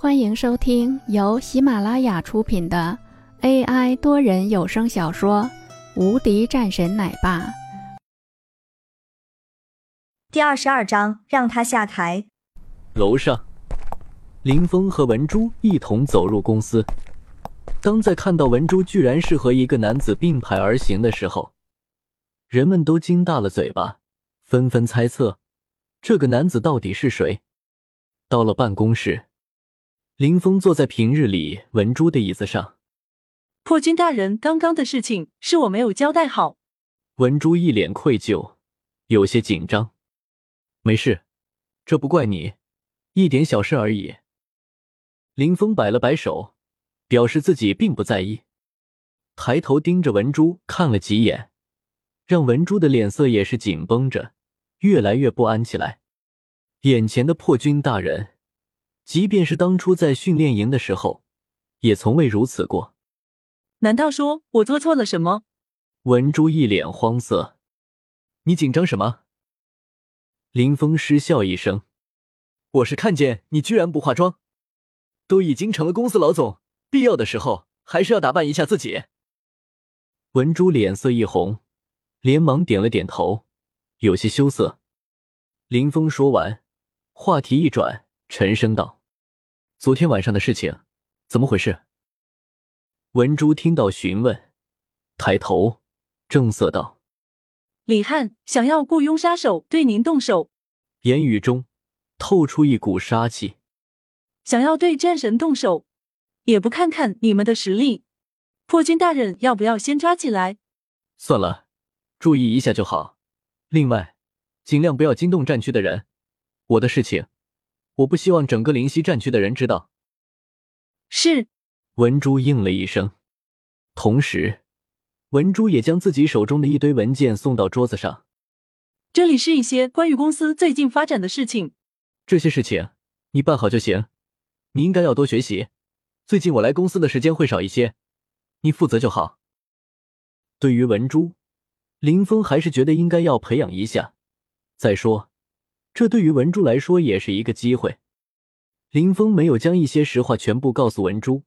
欢迎收听由喜马拉雅出品的 AI 多人有声小说《无敌战神奶爸》第二十二章，让他下台。楼上，林峰和文珠一同走入公司。当在看到文珠居然是和一个男子并排而行的时候，人们都惊大了嘴巴，纷纷猜测这个男子到底是谁。到了办公室。林峰坐在平日里文珠的椅子上。破军大人，刚刚的事情是我没有交代好。文珠一脸愧疚，有些紧张。没事，这不怪你，一点小事而已。林峰摆了摆手，表示自己并不在意，抬头盯着文珠看了几眼，让文珠的脸色也是紧绷着，越来越不安起来。眼前的破军大人。即便是当初在训练营的时候，也从未如此过。难道说我做错了什么？文珠一脸慌色。你紧张什么？林峰失笑一声。我是看见你居然不化妆，都已经成了公司老总，必要的时候还是要打扮一下自己。文珠脸色一红，连忙点了点头，有些羞涩。林峰说完，话题一转，沉声道。昨天晚上的事情，怎么回事？文珠听到询问，抬头正色道：“李汉想要雇佣杀手对您动手，言语中透出一股杀气。想要对战神动手，也不看看你们的实力。破军大人，要不要先抓起来？算了，注意一下就好。另外，尽量不要惊动战区的人。我的事情。”我不希望整个灵溪战区的人知道。是，文珠应了一声，同时，文珠也将自己手中的一堆文件送到桌子上。这里是一些关于公司最近发展的事情。这些事情你办好就行。你应该要多学习。最近我来公司的时间会少一些，你负责就好。对于文珠，林峰还是觉得应该要培养一下。再说。这对于文珠来说也是一个机会。林峰没有将一些实话全部告诉文珠，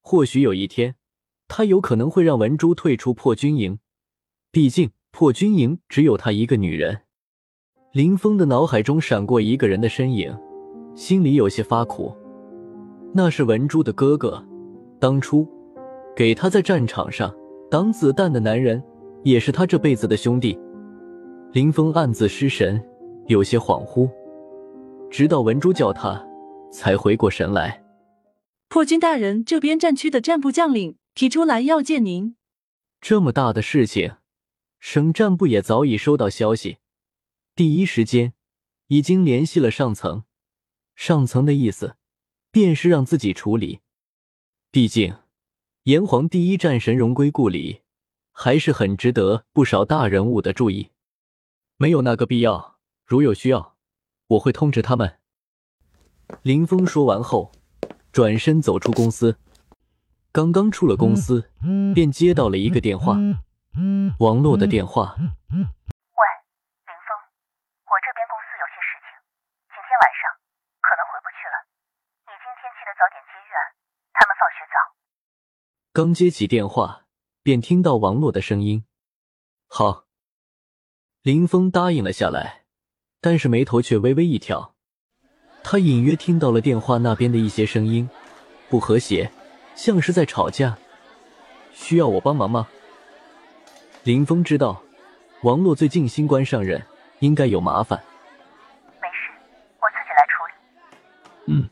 或许有一天，他有可能会让文珠退出破军营。毕竟破军营只有他一个女人。林峰的脑海中闪过一个人的身影，心里有些发苦。那是文珠的哥哥，当初给他在战场上挡子弹的男人，也是他这辈子的兄弟。林峰暗自失神。有些恍惚，直到文珠叫他，才回过神来。破军大人，这边战区的战部将领提出来要见您。这么大的事情，省战部也早已收到消息，第一时间已经联系了上层。上层的意思，便是让自己处理。毕竟，炎黄第一战神荣归故里，还是很值得不少大人物的注意。没有那个必要。如有需要，我会通知他们。林峰说完后，转身走出公司。刚刚出了公司，便接到了一个电话，王洛的电话。喂，林峰，我这边公司有些事情，今天晚上可能回不去了。你今天记得早点接玉儿，他们放学早。刚接起电话，便听到王洛的声音。好，林峰答应了下来。但是眉头却微微一挑，他隐约听到了电话那边的一些声音，不和谐，像是在吵架。需要我帮忙吗？林峰知道，王洛最近新官上任，应该有麻烦。没事，我自己来处理。嗯。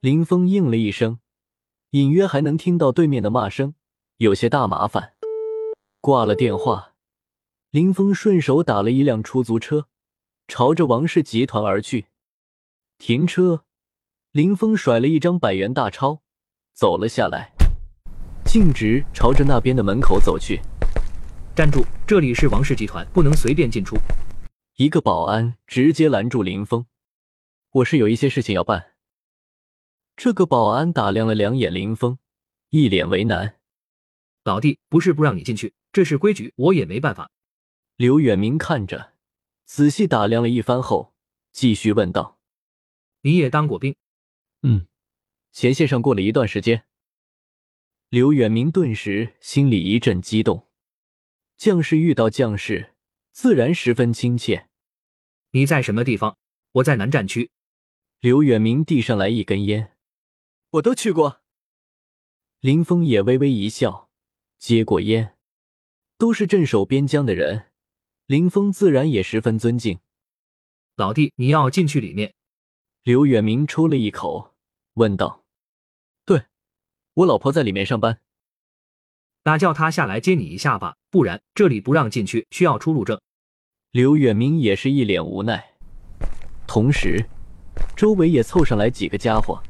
林峰应了一声，隐约还能听到对面的骂声，有些大麻烦。挂了电话，林峰顺手打了一辆出租车。朝着王氏集团而去，停车，林峰甩了一张百元大钞，走了下来，径直朝着那边的门口走去。站住！这里是王氏集团，不能随便进出。一个保安直接拦住林峰：“我是有一些事情要办。”这个保安打量了两眼林峰，一脸为难：“老弟，不是不让你进去，这是规矩，我也没办法。”刘远明看着。仔细打量了一番后，继续问道：“你也当过兵？”“嗯，前线上过了一段时间。刘远明顿时心里一阵激动，将士遇到将士，自然十分亲切。你在什么地方？我在南战区。刘远明递上来一根烟，我都去过。林峰也微微一笑，接过烟。都是镇守边疆的人，林峰自然也十分尊敬。老弟，你要进去里面？刘远明抽了一口，问道：“对，我老婆在里面上班。那叫她下来接你一下吧，不然这里不让进去，需要出入证。”刘远明也是一脸无奈，同时，周围也凑上来几个家伙。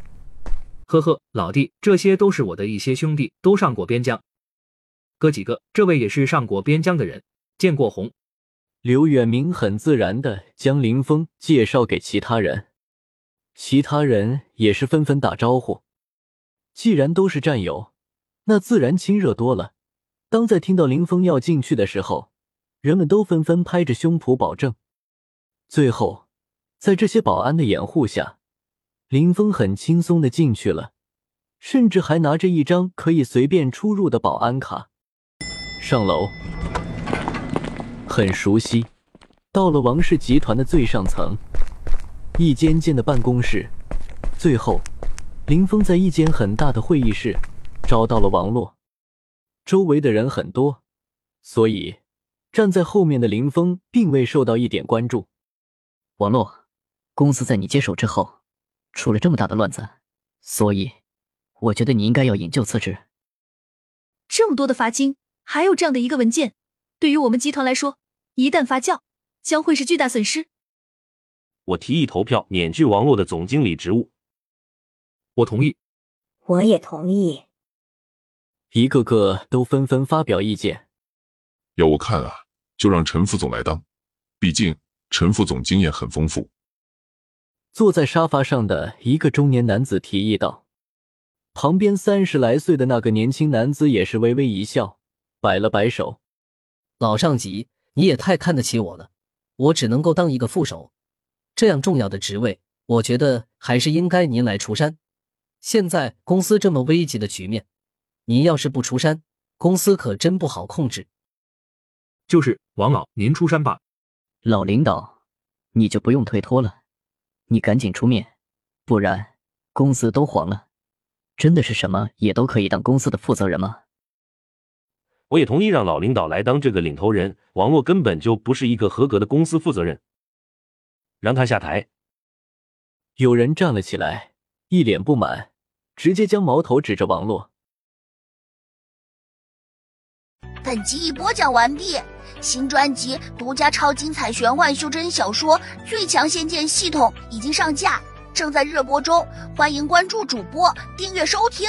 呵呵，老弟，这些都是我的一些兄弟，都上过边疆。哥几个，这位也是上过边疆的人，见过红。刘远明很自然的将林峰介绍给其他人，其他人也是纷纷打招呼。既然都是战友，那自然亲热多了。当在听到林峰要进去的时候，人们都纷纷拍着胸脯保证。最后，在这些保安的掩护下，林峰很轻松的进去了，甚至还拿着一张可以随便出入的保安卡。上楼，很熟悉。到了王氏集团的最上层，一间间的办公室。最后，林峰在一间很大的会议室找到了王洛。周围的人很多，所以站在后面的林峰并未受到一点关注。王洛，公司在你接手之后出了这么大的乱子，所以我觉得你应该要引咎辞职。这么多的罚金。还有这样的一个文件，对于我们集团来说，一旦发酵，将会是巨大损失。我提议投票免去王洛的总经理职务。我同意。我也同意。一个个都纷纷发表意见。要我看啊，就让陈副总来当，毕竟陈副总经验很丰富。坐在沙发上的一个中年男子提议道，旁边三十来岁的那个年轻男子也是微微一笑。摆了摆手，老上级，你也太看得起我了。我只能够当一个副手，这样重要的职位，我觉得还是应该您来出山。现在公司这么危急的局面，您要是不出山，公司可真不好控制。就是王老，您出山吧。老领导，你就不用推脱了，你赶紧出面，不然公司都黄了。真的是什么也都可以当公司的负责人吗？我也同意让老领导来当这个领头人。王洛根本就不是一个合格的公司负责人，让他下台。有人站了起来，一脸不满，直接将矛头指着王洛。本集已播讲完毕，新专辑独家超精彩玄幻修真小说《最强仙剑系统》已经上架，正在热播中，欢迎关注主播，订阅收听。